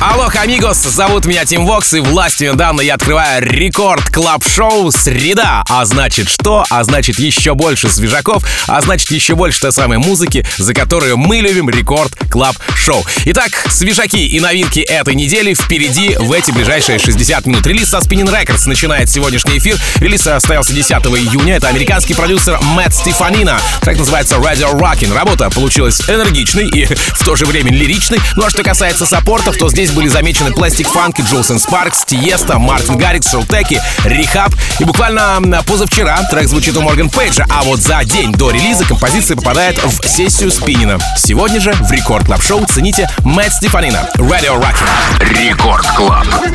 Hola, amigos, зовут меня Тим Вокс, и властью данной я открываю Record Club Show «Среда». А значит что? А значит еще больше свежаков, а значит еще больше той самой музыки, за которую мы любим Record Club Show Итак, свежаки и новинки этой недели впереди в эти ближайшие 60 минут. Релиз со Spinnin' Records начинает сегодняшний эфир. Релиз состоялся 10 июня. Это американский продюсер Matt Steffanina. Трек называется Radio Rockin'. Работа получилась энергичной и в то же время лиричной. Ну а что касается саппортов, то здесь были замечены Plastic Funk, Jewelz & Sparks, Tiësto, Martin Garrix, Showtek и R3hab. И буквально позавчера трек звучит у Morgan Page 'а, а вот за день до релиза композиция попадает в сессию Spinnin' 'а. Сегодня же в Record Club Show цените Matt Steffanina, Radio Rockin'. Record Club. Rockin'.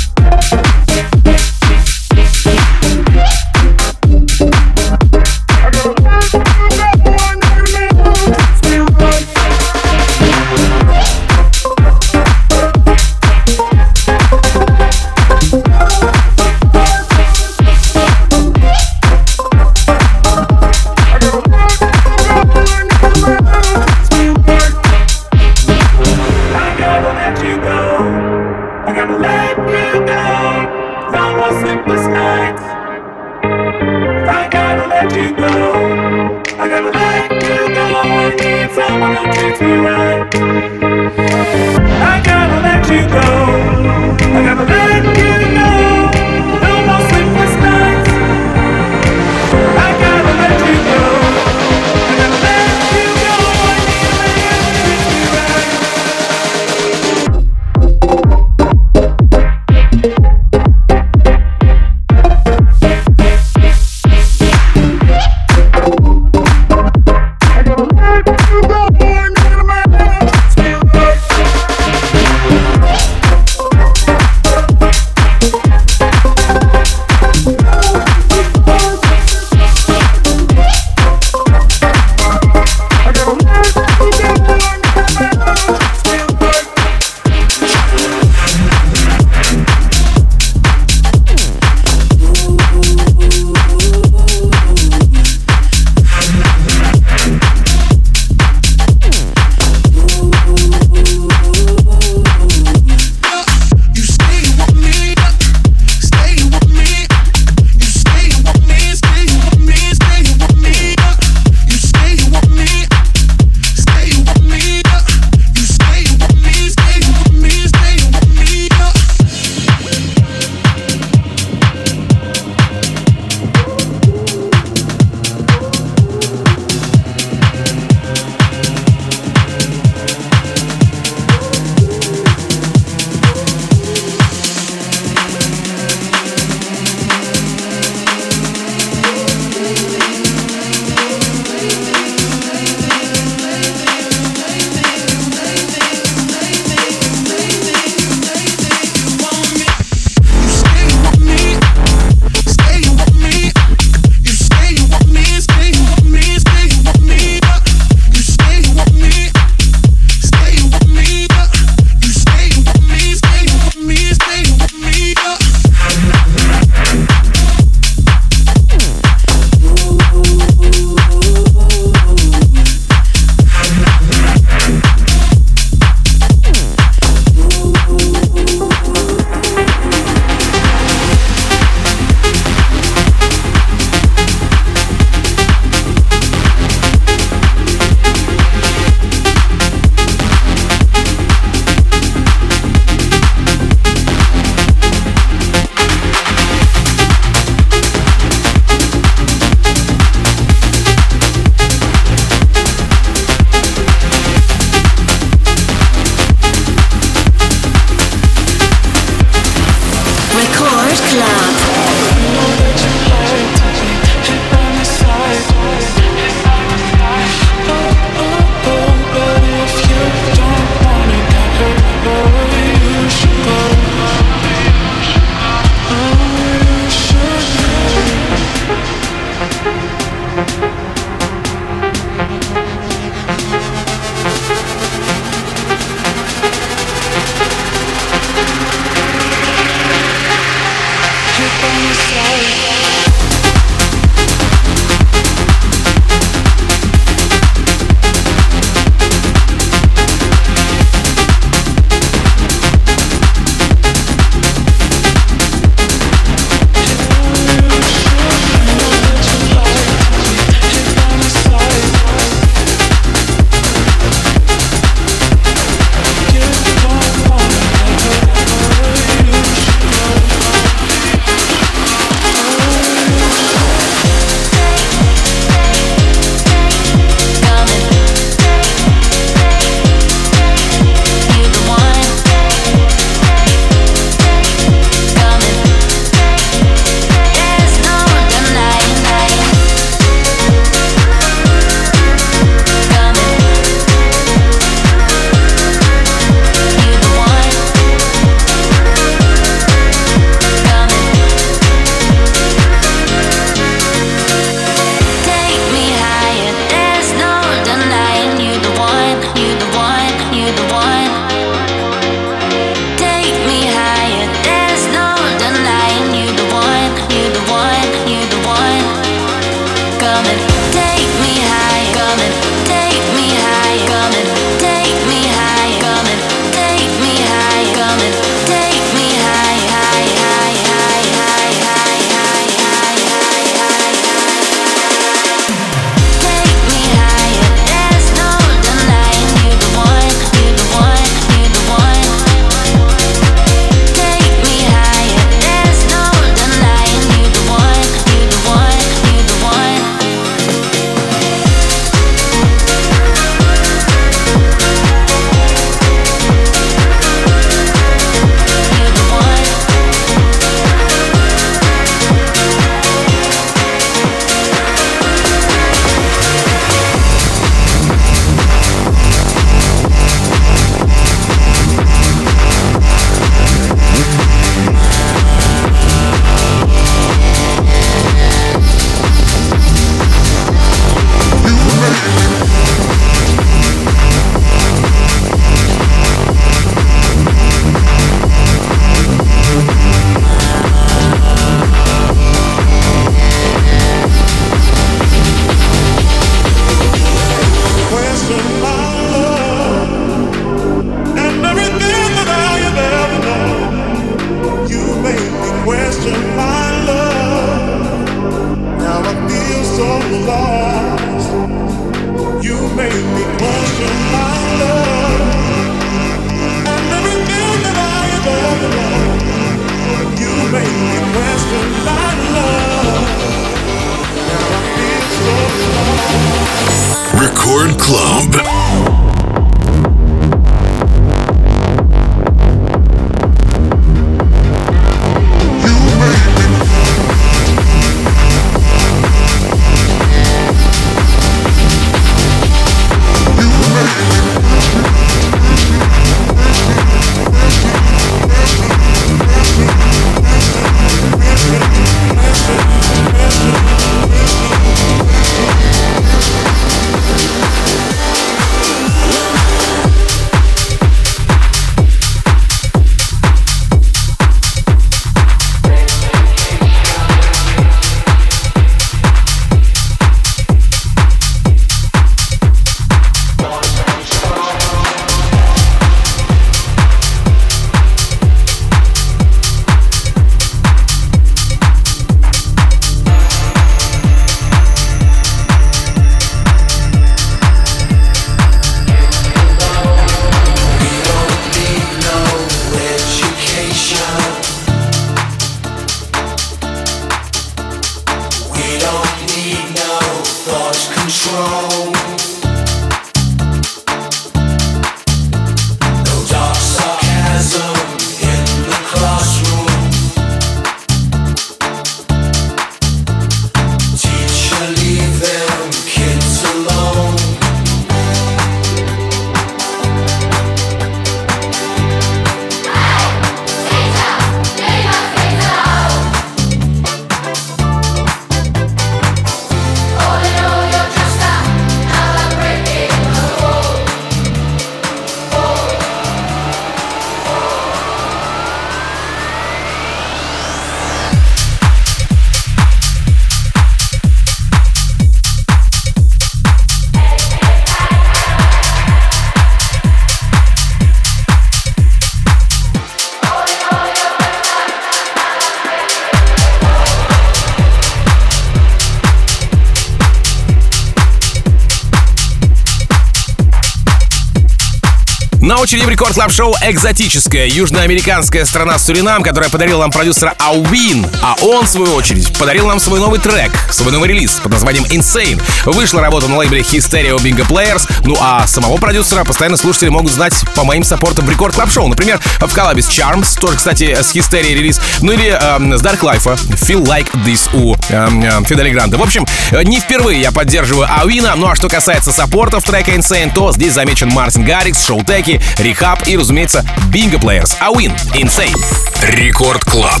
На очереди в Record Club Show экзотическая южноамериканская страна Суринам, которая подарила нам продюсера Ауин, а он, в свою очередь, подарил нам свой новый трек, свой новый релиз под названием Insane. Вышла работа на лейбле Hysteria Bingo Players, ну а самого продюсера постоянно слушатели могут знать по моим саппортам в Record Club Show. Например, в коллабе с Charms, тоже, кстати, с Hysteria релиз, ну или э, с Dark Life, Feel Like This у э, э, Fedde Le Grand. В общем, не впервые я поддерживаю Ауина, ну а что касается саппортов трека Insane, то здесь замечен Martin Garrix, Showtek и R3hab и, разумеется, Bingo Players. Ауин, Insane. Рекорд Клаб.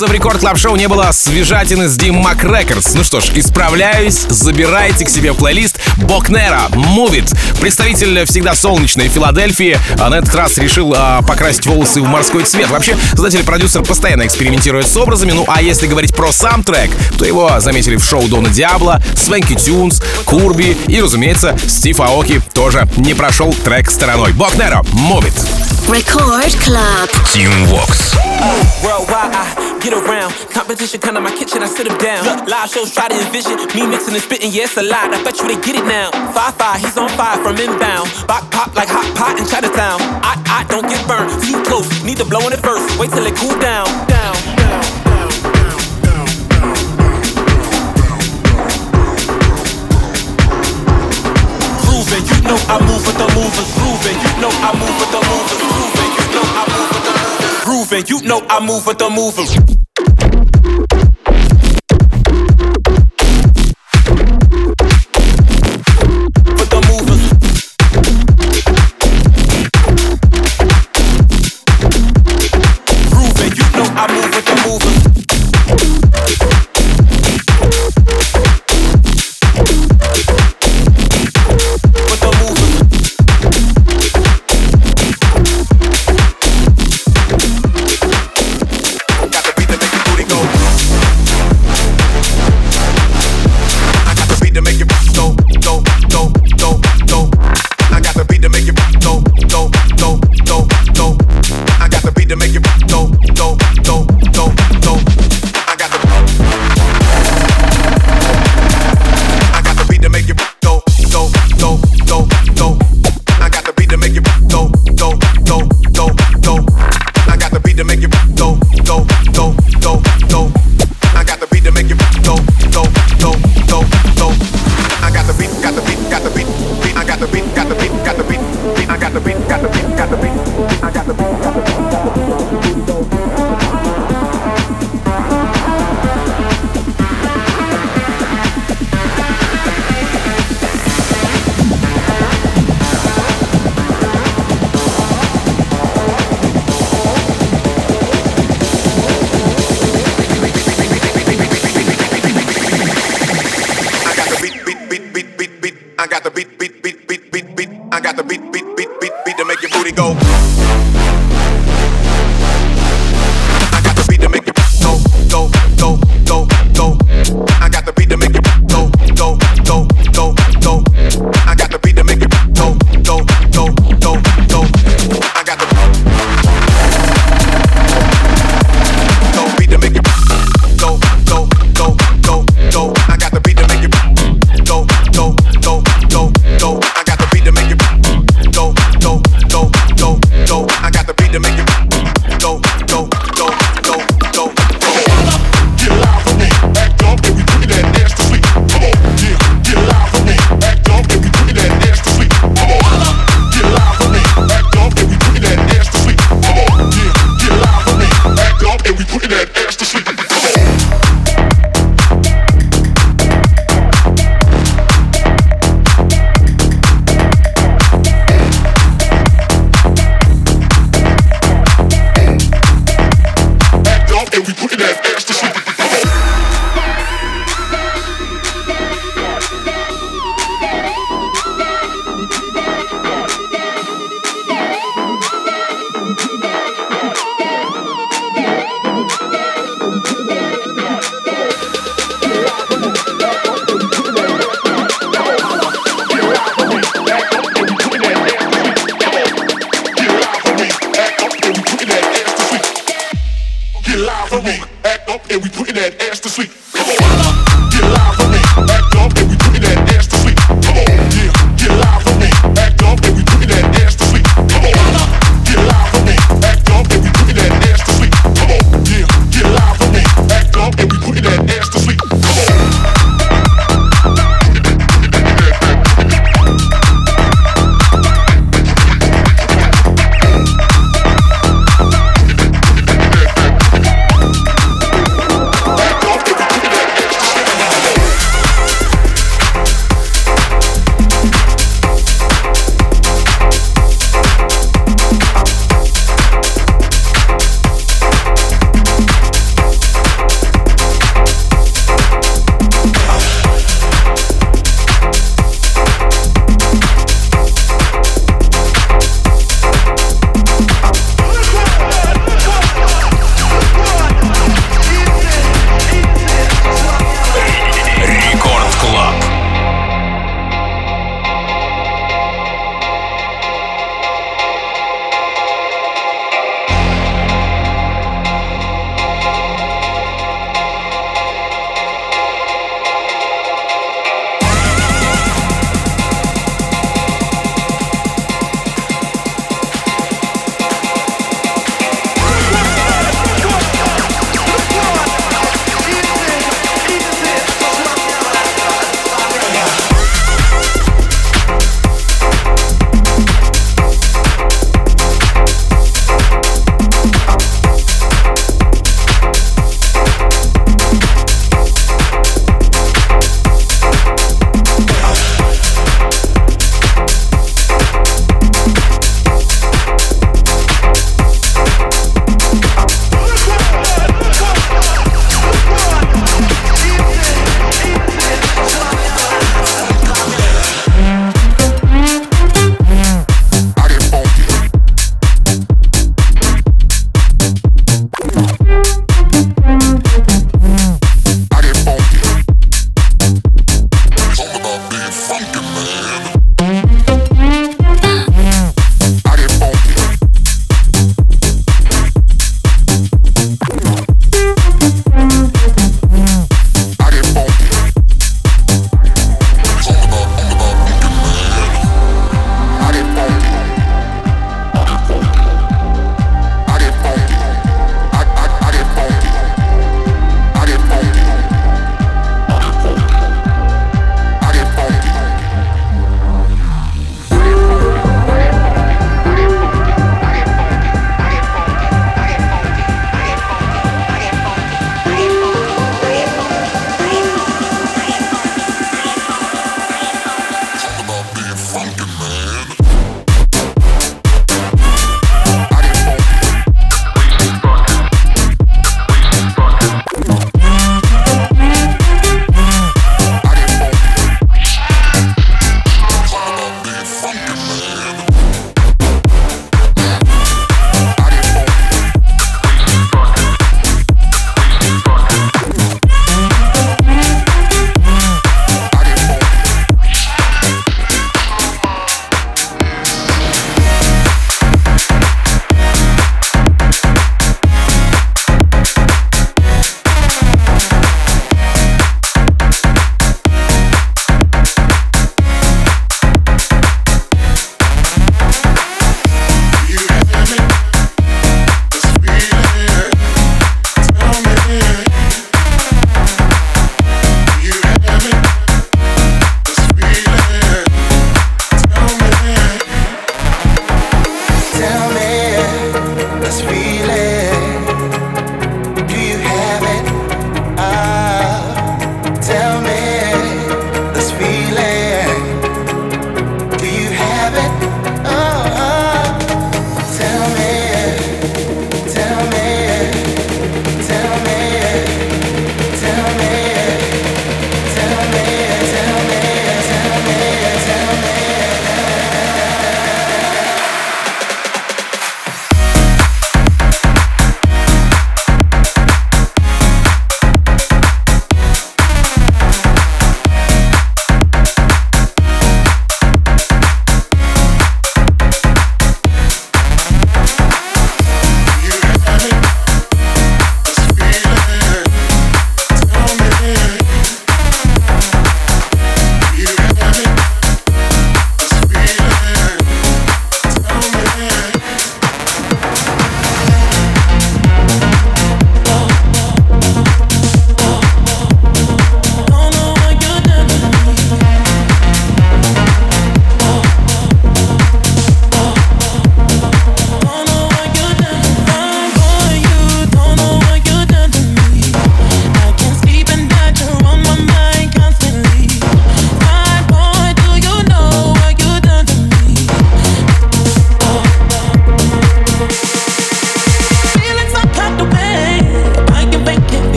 Нас в Record Club Show не было свежатины с Dim Mak Records. Ну что ж, исправляюсь, забирайте к себе в плейлист Bok Nero Move It. Представитель всегда солнечной Филадельфии а на этот раз решил а, покрасить волосы в морской цвет. Вообще, создатель продюсер постоянно экспериментирует с образами. Ну а если говорить про сам трек, то его заметили в шоу Don Diablo, Swanky Tunes, Curbi и, разумеется, Steve Aoki тоже не прошел трек стороной. Bok Nero Move It. Record Club. Tim Vox. Worldwide, I get around. Competition come to my kitchen, I sit them down. Look, live shows try to envision me mixing and spitting, yeah, it's a lot. I bet you they get it now. Five five, he's on fire from inbound. Bop pop like hot pot in Chinatown. I I don't get burned, too close. Need to blow on it first. Wait till it cool down. Down. down. Know I move with the movers, grooving. You know I move with the movers, grooving. You know I move with the movers, grooving. You know I move with the movers.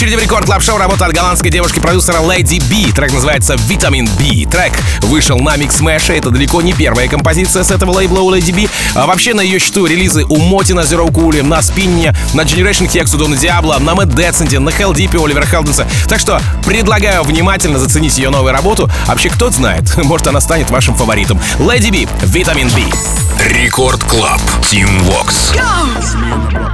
Очереди в рекорд клаб шоу работа от голландской девушки-продюсера Lady B. Трек называется Vitamin B. Трек вышел на Mix Smash. Это далеко не первая композиция с этого лейбла у Lady B. А вообще на ее счету релизы у Мотина, Zero Cool, на Спинне, на Generation Hex у Дона Диабло, на Мэтт Деценте, на Deep у Оливера Хелденса. Так что предлагаю внимательно заценить ее новую работу. Вообще, кто знает, может она станет вашим фаворитом. Lady B, Vitamin B. Рекорд Клаб. Team Vox.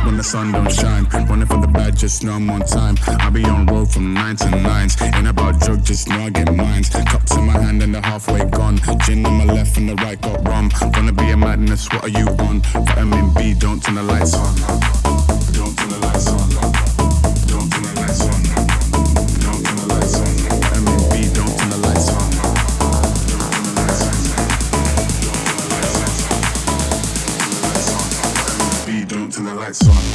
when the sun don't shine. Running from the bad, just know I'm on time. I be on road from nine to nines. Ain't about drug, just know I get mines. Cups in my hand and the halfway gone. Gin on my left and the right got rum. Gonna be a madness, what are you on? Vitamin B, don't turn the lights on. Lights on.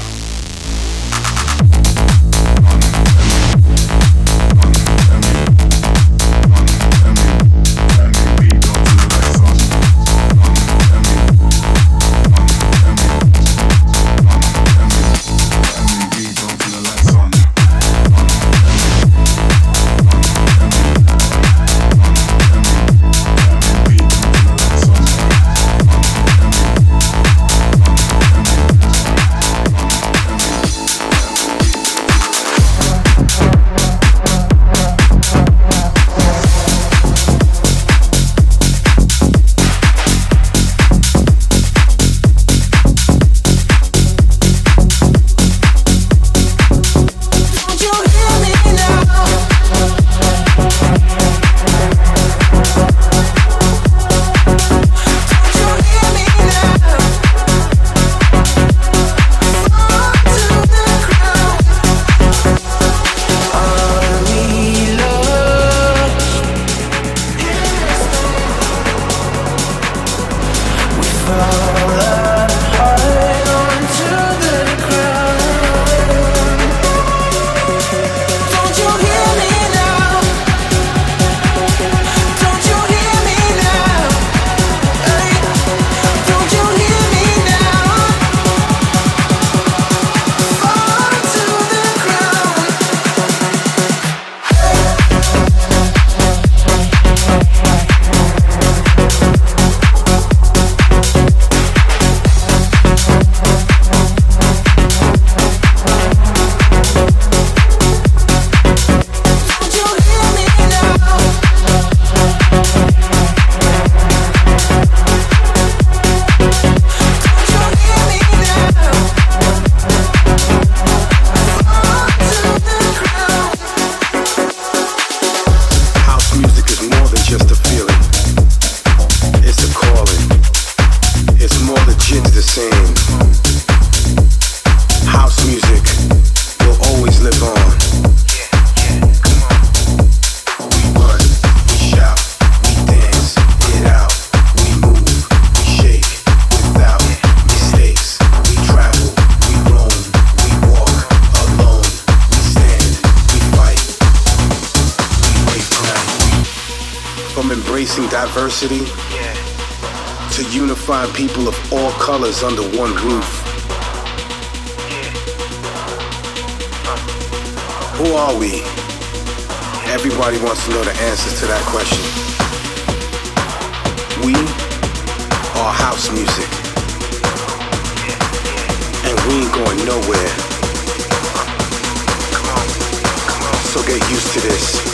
Embracing diversity to unify people of all colors under one roof. Who are we? Everybody wants to know the answers to that question. We are house music. And we ain't going nowhere. So get used to this.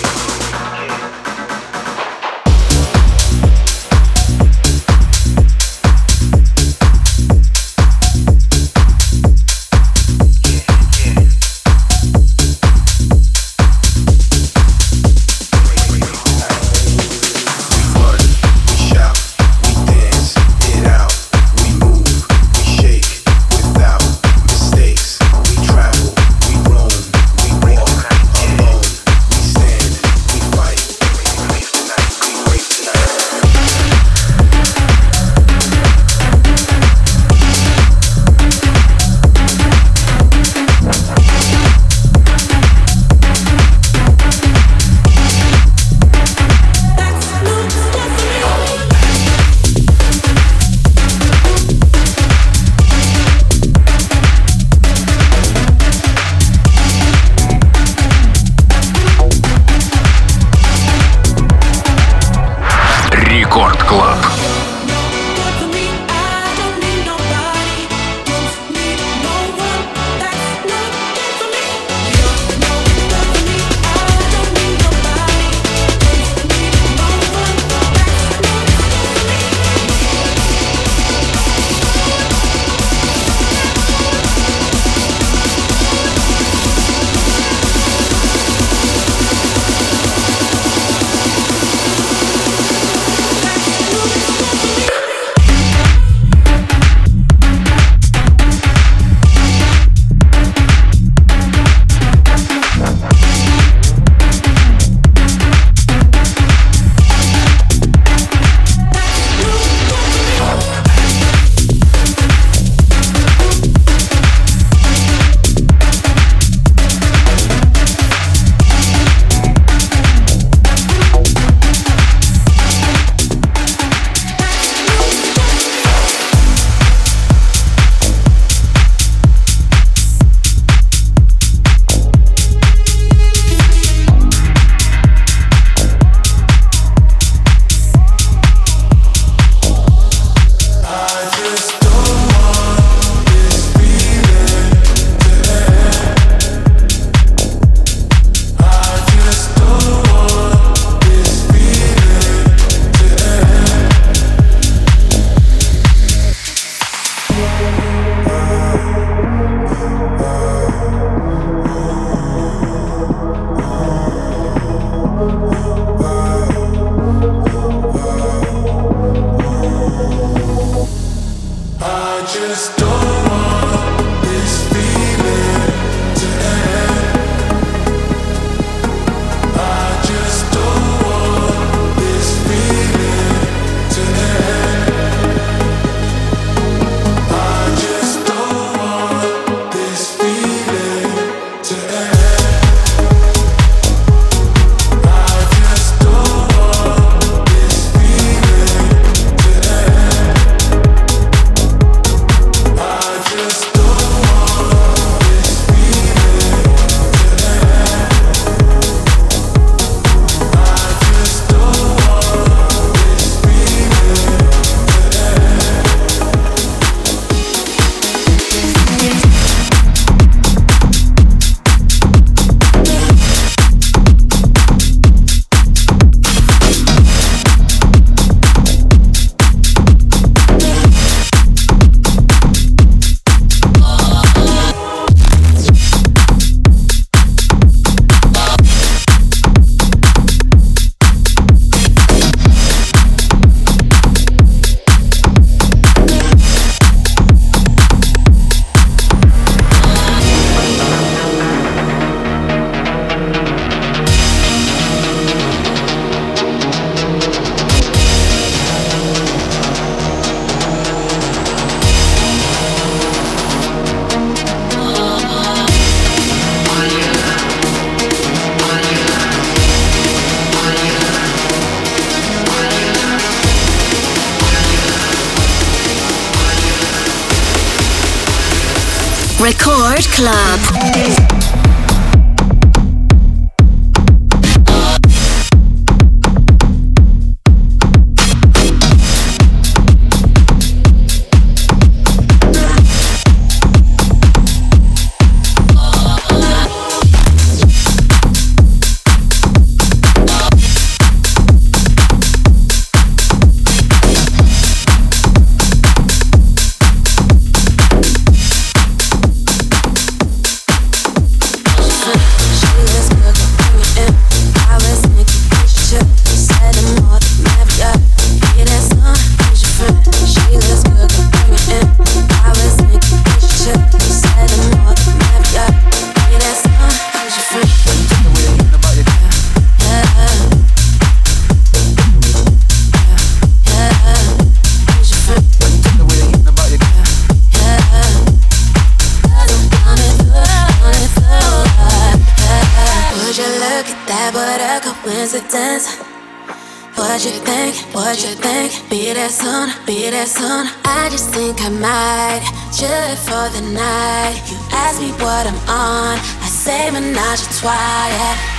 나지 try it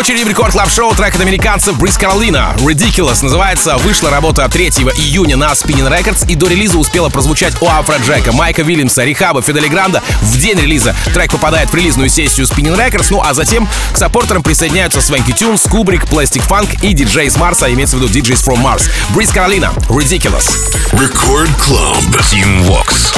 очереди в рекорд клаб шоу трек от американцев Бриз Каролина. Ridiculous называется. Вышла работа 3 июня на Spinning Records и до релиза успела прозвучать у Афра Джека, Майка Вильямса, Рихаба, Фидели Гранда. В день релиза трек попадает в релизную сессию Spinning Records, ну а затем к саппортерам присоединяются Свенки Тюнс, Кубрик, Plastic Funk и диджей с Марса, имеется в виду DJs from Mars. Бриз Каролина, Ridiculous. Record Club. Team Vox.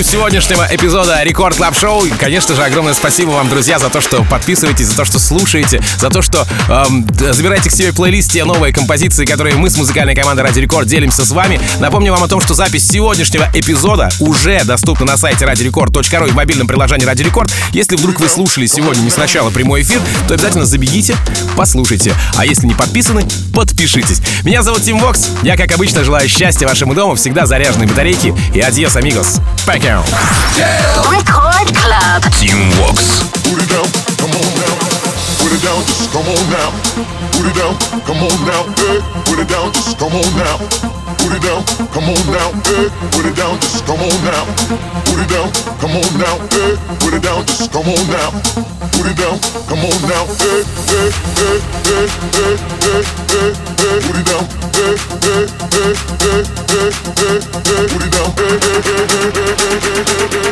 Поддержку сегодняшнего эпизода Record Club Show. Конечно же, огромное спасибо вам, друзья, за то, что подписываетесь, за то, что слушаете, за то, что эм, забираете к себе плейлист те новые композиции, которые мы с музыкальной командой Ради Рекорд делимся с вами. Напомню вам о том, что запись сегодняшнего эпизода уже доступна на сайте радиорекорд.ру и в мобильном приложении Ради Рекорд. Если вдруг вы слушали сегодня не сначала прямой эфир, то обязательно забегите, послушайте. А если не подписаны, подпишитесь. Меня зовут Tim Vox. Я, как обычно, желаю счастья вашему дому, всегда заряженной батарейки. И adiós, amigos. Пока. Record Club. Team Vox. Put it down, come on now. Put it down, just come on now. Put it down, come on now. Hey, put it down, just come on now. Put it down, come on now. Hey, put it down, just come on now. Put it down, come on now. Hey, put it down, just come on now. Put it down, come on now. Hey, hey, hey, hey, hey, hey, hey, hey. Put it down. Hey, hey, hey, hey, hey, hey, hey. Put it down. Hey, hey, hey, hey, hey, hey, hey, hey,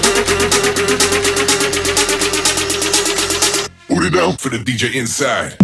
hey. Put it down for the DJ inside.